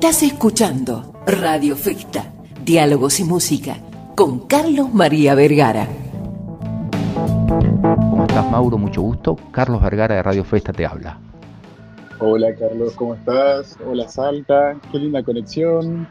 Estás escuchando Radio Festa, Diálogos y Música, con Carlos María Vergara. ¿Cómo estás, Mauro? Mucho gusto. Carlos Vergara de Radio Festa te habla. Hola, Carlos, ¿cómo estás? Hola, Salta. Qué linda conexión.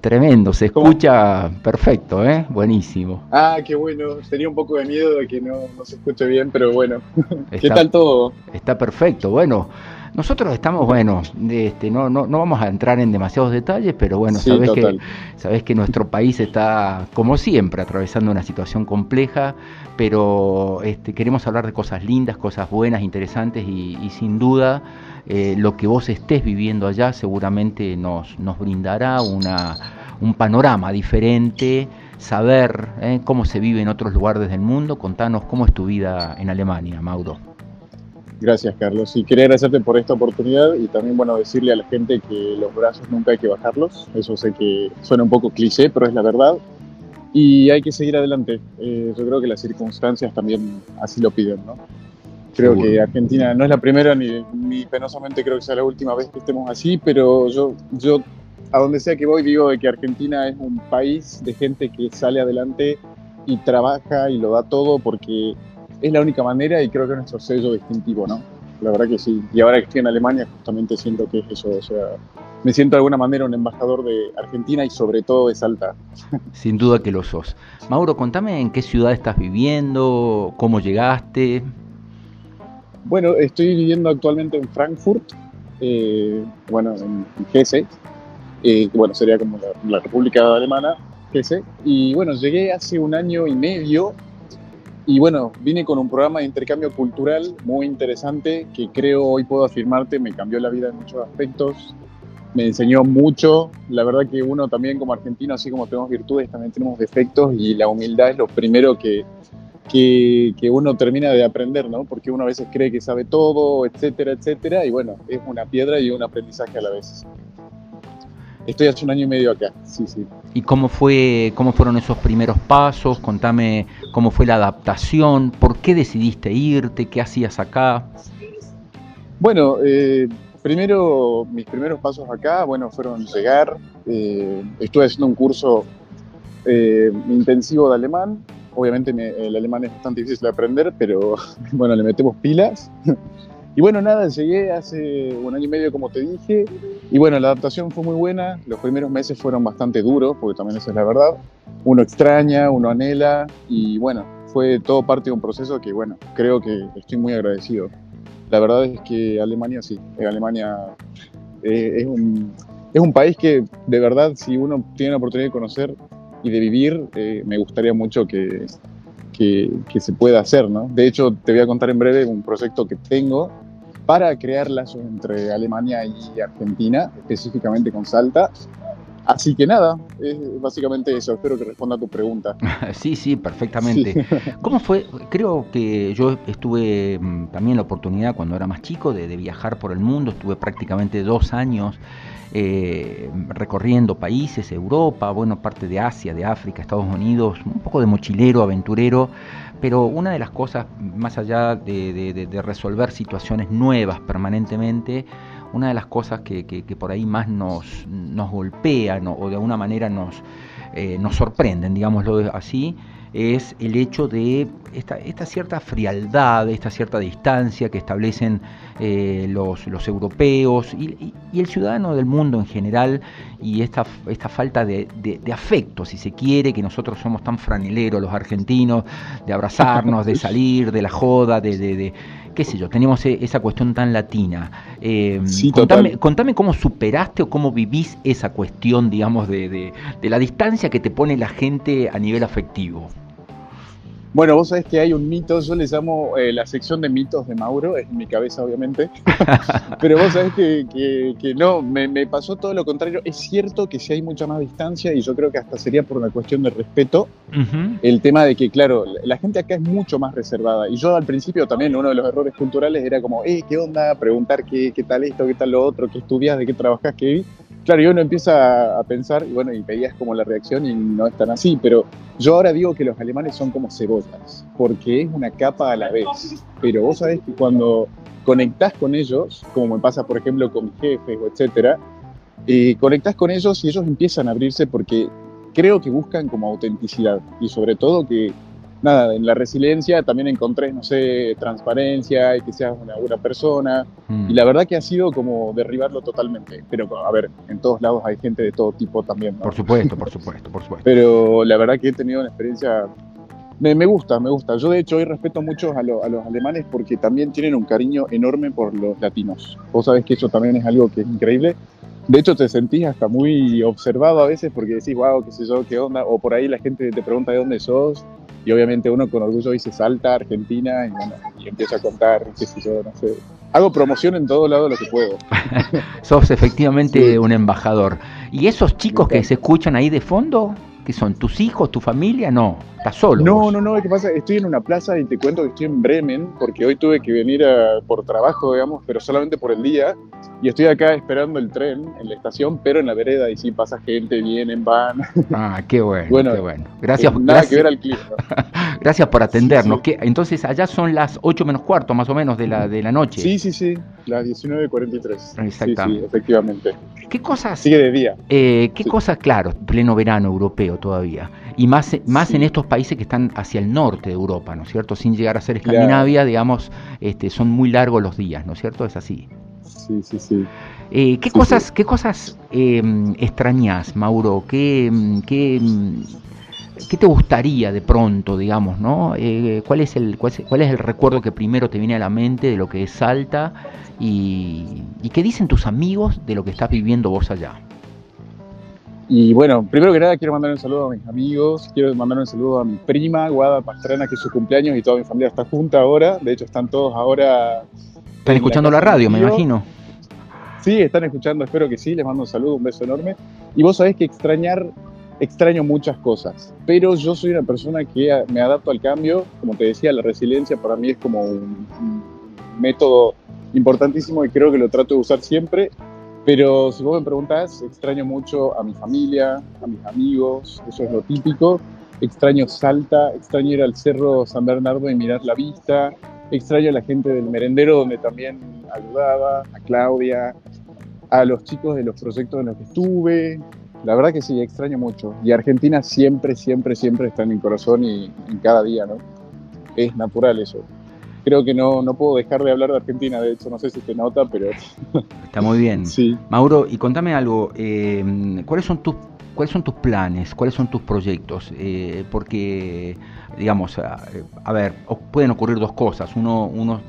Tremendo, se escucha perfecto, ¿eh? Buenísimo. Ah, qué bueno. Tenía un poco de miedo de que no, se escuche bien, pero bueno. ¿Qué tal todo? Está perfecto. Bueno, nosotros estamos, bueno, este, no, no, no vamos a entrar en demasiados detalles, pero bueno, sabes, que, sabes que nuestro país está, como siempre, atravesando una situación compleja, pero este, queremos hablar de cosas lindas, cosas buenas, interesantes y, sin duda eh, lo que vos estés viviendo allá seguramente nos, nos brindará una, un panorama diferente, saber eh, cómo se vive en otros lugares del mundo. Contanos cómo es tu vida en Alemania, Mauro. Gracias, Carlos. Y quería agradecerte por esta oportunidad y también, bueno, decirle a la gente que los brazos nunca hay que bajarlos. Eso sé que suena un poco cliché, pero es la verdad. Y hay que seguir adelante. Eh, yo creo que las circunstancias también así lo piden, ¿no? Creo que Argentina no es la primera ni, ni, penosamente creo que sea la última vez que estemos así, pero yo, yo a donde sea que voy digo de que Argentina es un país de gente que sale adelante y trabaja y lo da todo porque es la única manera y creo que es nuestro sello distintivo, ¿no? La verdad que sí. Y ahora que estoy en Alemania, justamente siento que es eso. O sea, me siento de alguna manera un embajador de Argentina y sobre todo de Salta. Sin duda que lo sos. Mauro, contame en qué ciudad estás viviendo, cómo llegaste. Bueno, estoy viviendo actualmente en Frankfurt, eh, bueno, en Hesse, eh, bueno, sería como la, la República Alemana, Hesse. Y bueno, llegué hace un año y medio y bueno, vine con un programa de intercambio cultural muy interesante que creo hoy puedo afirmarte me cambió la vida en muchos aspectos, me enseñó mucho. La verdad que uno también como argentino, así como tenemos virtudes, también tenemos defectos y la humildad es lo primero que, que, que, uno termina de aprender, ¿no? Porque uno a veces cree que sabe todo, etcétera, etcétera, y bueno, es una piedra y un aprendizaje a la vez. Estoy hace un año y medio acá, sí, sí. ¿Y cómo, fue, cómo fueron esos primeros pasos? Contame cómo fue la adaptación, por qué decidiste irte, qué hacías acá. Bueno, eh, primero, mis primeros pasos acá, bueno, fueron llegar. Eh, estuve haciendo un curso eh, intensivo de alemán. Obviamente el alemán es bastante difícil de aprender, pero bueno, le metemos pilas. Y bueno, nada, llegué hace un año y medio, como te dije, y bueno, la adaptación fue muy buena. Los primeros meses fueron bastante duros, porque también esa es la verdad. Uno extraña, uno anhela, y bueno, fue todo parte de un proceso que, bueno, creo que estoy muy agradecido. La verdad es que Alemania, sí, Alemania eh, es, un, es un país que, de verdad, si uno tiene la oportunidad de conocer y de vivir, eh, me gustaría mucho que, que, que, se pueda hacer, ¿no? De hecho, te voy a contar en breve un proyecto que tengo para crear lazos entre Alemania y Argentina, específicamente con Salta. Así que nada, es básicamente eso. Espero que responda a tu pregunta. Sí, sí, perfectamente. ¿Cómo fue? Creo que yo estuve mm, también la oportunidad cuando era más chico de, de viajar por el mundo. Estuve prácticamente dos años eh, recorriendo países, Europa, bueno, parte de Asia, de África, Estados Unidos, un poco de mochilero, aventurero, pero una de las cosas, más allá de, resolver situaciones nuevas permanentemente, una de las cosas que, por ahí más nos, nos golpean o de alguna manera nos, eh, nos sorprenden, digámoslo así, es el hecho de esta, esta cierta frialdad, esta cierta distancia que establecen eh, los, los, europeos y, el ciudadano del mundo en general y esta, esta falta de, afecto, si se quiere, que nosotros somos tan franeleros los argentinos, de abrazarnos, de salir, de la joda, de, de qué sé yo, tenemos e, esa cuestión tan latina. Eh, contame, contame, cómo superaste o cómo vivís esa cuestión, digamos, de, de la distancia que te pone la gente a nivel afectivo. Bueno, vos sabés que hay un mito, yo les llamo eh, la sección de mitos de Mauro, es en mi cabeza obviamente, pero vos sabés que, que, no, me, pasó todo lo contrario. Es cierto que si hay mucha más distancia y yo creo que hasta sería por una cuestión de respeto, el tema de que, claro, la gente acá es mucho más reservada. Y yo al principio también, uno de los errores culturales era como, eh, ¿qué onda? Preguntar qué, qué tal esto, qué tal lo otro, qué estudias, de qué trabajas, qué Claro, y uno empieza a pensar, y bueno, y veías como la reacción y no es tan así, pero yo ahora digo que los alemanes son como cebollas, porque es una capa a la vez. Pero vos sabés que cuando conectás con ellos, como me pasa por ejemplo con mis jefes o etcétera, eh, conectás con ellos y ellos empiezan a abrirse porque creo que buscan como autenticidad y sobre todo que, nada, en la resiliencia también encontré, no sé, transparencia y que seas una buena persona. Mm. Y la verdad que ha sido como derribarlo totalmente. Pero, a ver, en todos lados hay gente de todo tipo también. ¿no? Por supuesto, por supuesto, por supuesto. Pero la verdad que he tenido una experiencia... Me, me gusta, me gusta. Yo de hecho hoy respeto mucho a, lo- a los alemanes porque también tienen un cariño enorme por los latinos. Vos sabés que eso también es algo que es increíble. De hecho te sentís hasta muy observado a veces porque decís, wow, qué sé yo, qué onda. O por ahí la gente te pregunta de dónde sos. Y obviamente uno con orgullo dice salta, Argentina, y, bueno, y empieza a contar, qué sé yo, no sé. Hago promoción en todo lado lo que puedo. Sos efectivamente Sí. un embajador. ¿Y esos chicos que se escuchan ahí de fondo? ¿Qué son? ¿Tus hijos, tu familia? No, estás solo. No, vos. no, no, ¿qué pasa? Estoy en una plaza y te cuento que estoy en Bremen, porque hoy tuve que venir a- por trabajo, digamos, pero solamente por el día. Y estoy acá esperando el tren en la estación, pero en la vereda, y sí pasa gente, vienen, van. Ah, qué bueno, Bueno, qué bueno. Gracias, Eh, Nada gracias, que ver al clima. gracias por atendernos. Sí, ¿Qué- entonces, allá son las 8 menos cuarto, más o menos, de la, de la noche. Sí, sí, sí, las 19.43. Sí, Exactamente. sí, efectivamente. ¿Qué cosas, Sigue de día. eh, qué cosas, claro, pleno verano europeo todavía? Y más, más Sí. en estos países que están hacia el norte de Europa, ¿no es cierto? Sin llegar a ser Claro. Escandinavia, digamos, este, son muy largos los días, ¿no es cierto? Es así. Sí, sí, sí. Eh, ¿Qué Sí, cosas, qué cosas eh, extrañas, Mauro? ¿Qué, mm, qué, mm, qué te gustaría de pronto, digamos, no? Eh, ¿cuál, es el, cuál, es, cuál es el recuerdo que primero te viene a la mente de lo que es Salta? Y, y qué dicen tus amigos de lo que estás viviendo vos allá? Y bueno, primero que nada quiero mandar un saludo a mis amigos, quiero mandar un saludo a mi prima, Guada Pastrana, que es su cumpleaños y toda mi familia está junta ahora. De hecho, están todos ahora Están escuchando la radio, me imagino. Sí, están escuchando, espero que sí, les mando un saludo, un beso enorme. Y vos sabés que extrañar, extraño muchas cosas, pero yo soy una persona que me adapto al cambio. Como te decía, la resiliencia para mí es como un, un método importantísimo y creo que lo trato de usar siempre. Pero si vos me preguntás, extraño mucho a mi familia, a mis amigos, eso es lo típico. Extraño Salta, extraño ir al Cerro San Bernardo y mirar la vista. Extraño a la gente del merendero donde también ayudaba, a Claudia, a los chicos de los proyectos en los que estuve. La verdad que sí, extraño mucho. Y Argentina siempre, siempre, siempre está en mi corazón y en cada día, ¿no? Es natural eso. Creo que no, no puedo dejar de hablar de Argentina, de hecho, no sé si se nota, pero Está muy bien. sí. Mauro, y contame algo, eh, ¿cuáles son tus cuáles son tus planes, cuáles son tus proyectos? Eh, porque, digamos, a, a ver, pueden ocurrir dos cosas. Uno, uno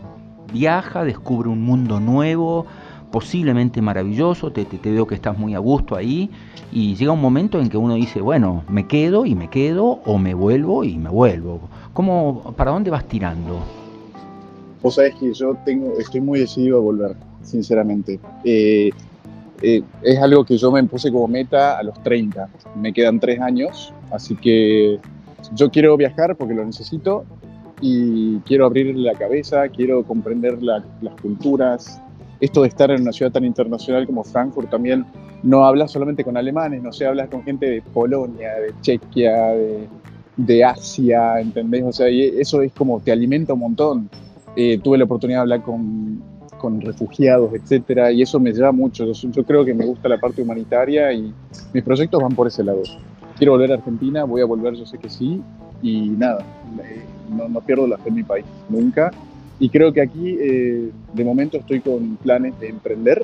viaja, descubre un mundo nuevo, posiblemente maravilloso, te, te- te veo que estás muy a gusto ahí, y llega un momento en que uno dice, bueno, me quedo y me quedo, o me vuelvo y me vuelvo. ¿Cómo, ¿Para dónde vas tirando? Vos sabés que yo tengo, estoy muy decidido a volver, sinceramente. Eh, eh, es algo que yo me puse como meta a los 30. Me quedan tres años, así que yo quiero viajar porque lo necesito y quiero abrir la cabeza, quiero comprender la- las culturas. Esto de estar en una ciudad tan internacional como Frankfurt también no hablas solamente con alemanes, no sé, hablas con gente de Polonia, de Chequia, de, de Asia, ¿entendés? O sea, y eso es como te alimenta un montón. Eh, tuve la oportunidad de hablar con, con refugiados, etcétera, y eso me lleva mucho. Yo, yo creo que me gusta la parte humanitaria y mis proyectos van por ese lado. Quiero volver a Argentina, voy a volver, yo sé que sí, y nada, no, no pierdo la fe en mi país, nunca. Y creo que aquí, eh, de momento, estoy con planes de emprender.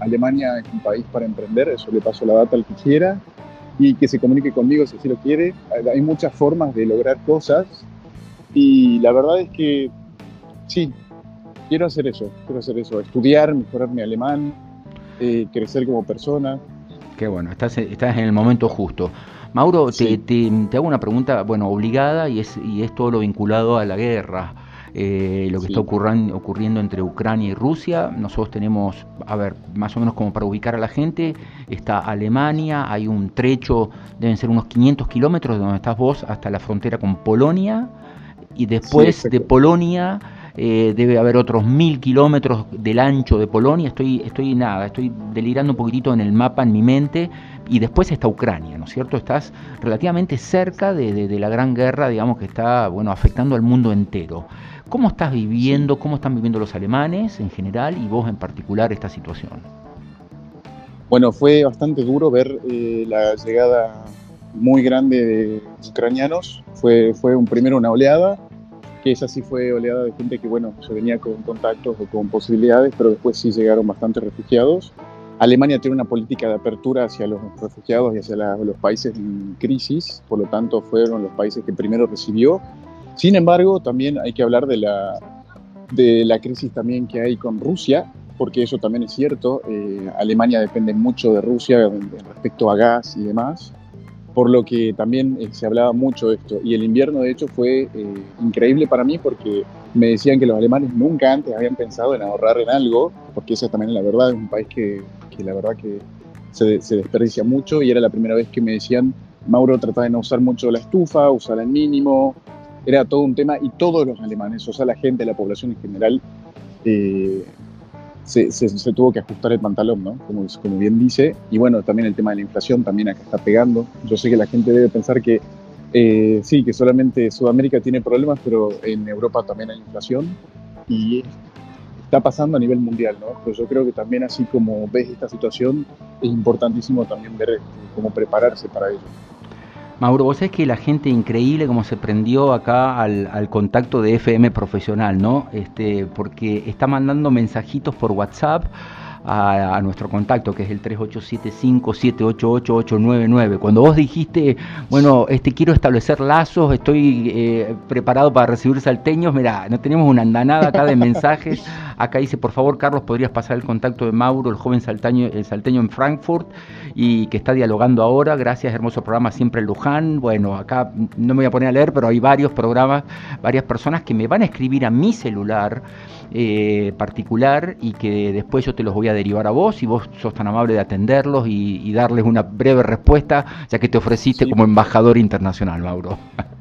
Alemania es un país para emprender, eso le paso la data al que quiera y que se comunique conmigo si así lo quiere. Hay muchas formas de lograr cosas y la verdad es que sí, quiero hacer eso, quiero hacer eso, estudiar, mejorar mi alemán, eh, crecer como persona. Qué bueno, estás, estás en el momento justo. Mauro, Sí. te, te- te hago una pregunta, bueno, obligada y es, y es todo lo vinculado a la guerra, eh, lo que Sí. está ocurran- ocurriendo entre Ucrania y Rusia. Nosotros tenemos, a ver, más o menos como para ubicar a la gente, está Alemania, hay un trecho, deben ser unos 500 kilómetros de donde estás vos hasta la frontera con Polonia, y después de Polonia eh, debe haber otros mil kilómetros del ancho de Polonia. Estoy, estoy nada, estoy delirando un poquitito en el mapa en mi mente. Y después está Ucrania, ¿no es cierto? Estás relativamente cerca de, la gran guerra, digamos, que está bueno afectando al mundo entero. ¿Cómo estás viviendo, cómo están viviendo los alemanes en general y vos en particular esta situación? bueno, fue bastante duro ver eh, la llegada muy grande de ucranianos. Fue, fue un, primero una oleada, que esa sí fue oleada de gente que, bueno, se venía con contactos o con posibilidades, pero después sí llegaron bastantes refugiados. Alemania tiene una política de apertura hacia los refugiados y hacia los países en crisis, por lo tanto fueron los países que primero recibió. Sin embargo, también hay que hablar de la, de la crisis también que hay con Rusia, porque eso también es cierto. Eh, Alemania depende mucho de Rusia respecto a gas y demás, por lo que también eh, se hablaba mucho esto. Y el invierno, de hecho, fue eh, increíble para mí porque me decían que los alemanes nunca antes habían pensado en ahorrar en algo, porque esa también es la verdad, es un país que que la verdad que se, se, desperdicia mucho y era la primera vez que me decían, Mauro trataba de no usar mucho la estufa, usar al mínimo, era todo un tema y todos los alemanes, o sea, la gente, la población en general, eh, se, se, tuvo que ajustar el pantalón, ¿no? Como, como bien dice. Y bueno, también el tema de la inflación también acá está pegando. Yo sé que la gente debe pensar que eh, sí, que solamente Sudamérica tiene problemas, pero en Europa también hay inflación. Y está pasando a nivel mundial, ¿no? Pues yo creo que también así como ves esta situación, es importantísimo también ver cómo prepararse para ello. Mauro, vos sabés que la gente increíble como se prendió acá al, al, contacto de FM profesional, ¿no? Este, porque está mandando mensajitos por WhatsApp a, nuestro contacto, que es el 3875-788-899. Cuando vos dijiste, bueno, este quiero establecer lazos, estoy eh, preparado para recibir salteños, mira, no tenemos una andanada acá de mensajes. Acá dice, por favor, Carlos, podrías pasar el contacto de Mauro, el joven saltaño, el salteño en Frankfurt, y que está dialogando ahora. Gracias, hermoso programa siempre en Luján. Bueno, acá no me voy a poner a leer, pero hay varios programas, varias personas que me van a escribir a mi celular eh, particular y que después yo te los voy a derivar a vos y vos sos tan amable de atenderlos y, darles una breve respuesta, ya que te ofreciste como embajador internacional, Mauro.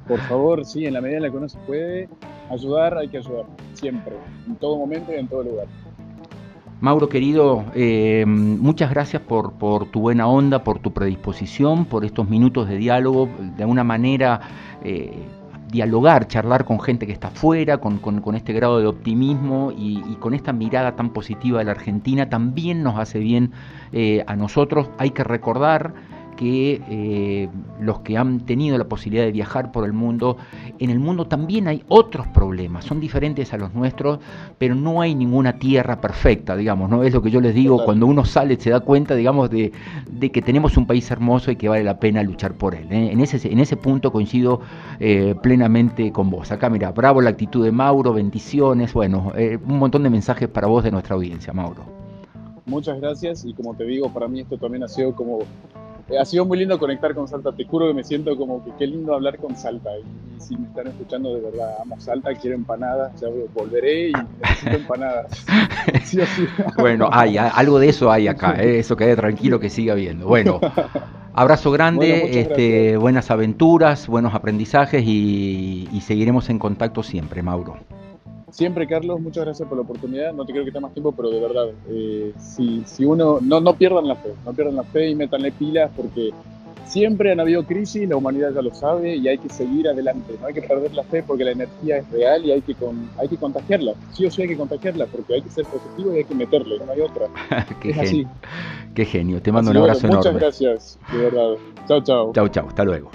Por favor, sí, en la medida en la que uno se puede ayudar, hay que ayudar, siempre, en todo momento y en todo lugar. Mauro querido, eh, muchas gracias por, por, tu buena onda, por tu predisposición, por estos minutos de diálogo, de alguna manera eh, dialogar, charlar con gente que está afuera, con, este grado de optimismo y, con esta mirada tan positiva de la Argentina, también nos hace bien eh, a nosotros. Hay que recordar que eh, los que han tenido la posibilidad de viajar por el mundo, en el mundo también hay otros problemas, son diferentes a los nuestros, pero no hay ninguna tierra perfecta, digamos, ¿no? Es lo que yo les digo, cuando uno sale se da cuenta, digamos, de, que tenemos un país hermoso y que vale la pena luchar por él. ¿eh? En, ese, en ese punto coincido eh, plenamente con vos. Acá, mira, bravo la actitud de Mauro, bendiciones, bueno, un montón de mensajes para vos de nuestra audiencia, Mauro. Muchas gracias y como te digo, para mí esto también ha sido como ha sido muy lindo conectar con Salta. Te juro que me siento como que qué lindo hablar con Salta. Y, si me están escuchando de verdad, amo Salta, quiero empanadas, ya volveré y necesito empanadas. Bueno, hay, algo de eso hay acá, ¿eh? eso quede tranquilo que siga habiendo. Bueno, abrazo grande, este, buenas aventuras, buenos aprendizajes y seguiremos en contacto siempre, Mauro. Siempre, Carlos, muchas gracias por la oportunidad. No te quiero quitar más tiempo, pero de verdad, eh, si, si uno, no, no pierdan la fe, no pierdan la fe y métanle pilas porque siempre han habido crisis, la humanidad ya lo sabe y hay que seguir adelante. No hay que perder la fe porque la energía es real y hay que, con, hay que contagiarla. Sí o sí hay que contagiarla porque hay que ser positivo y hay que meterle, no hay otra. Qué es genio. así. Qué genio. Te mando un abrazo enorme. Muchas gracias, de verdad. Chao, chao. Chao, chao. Hasta luego.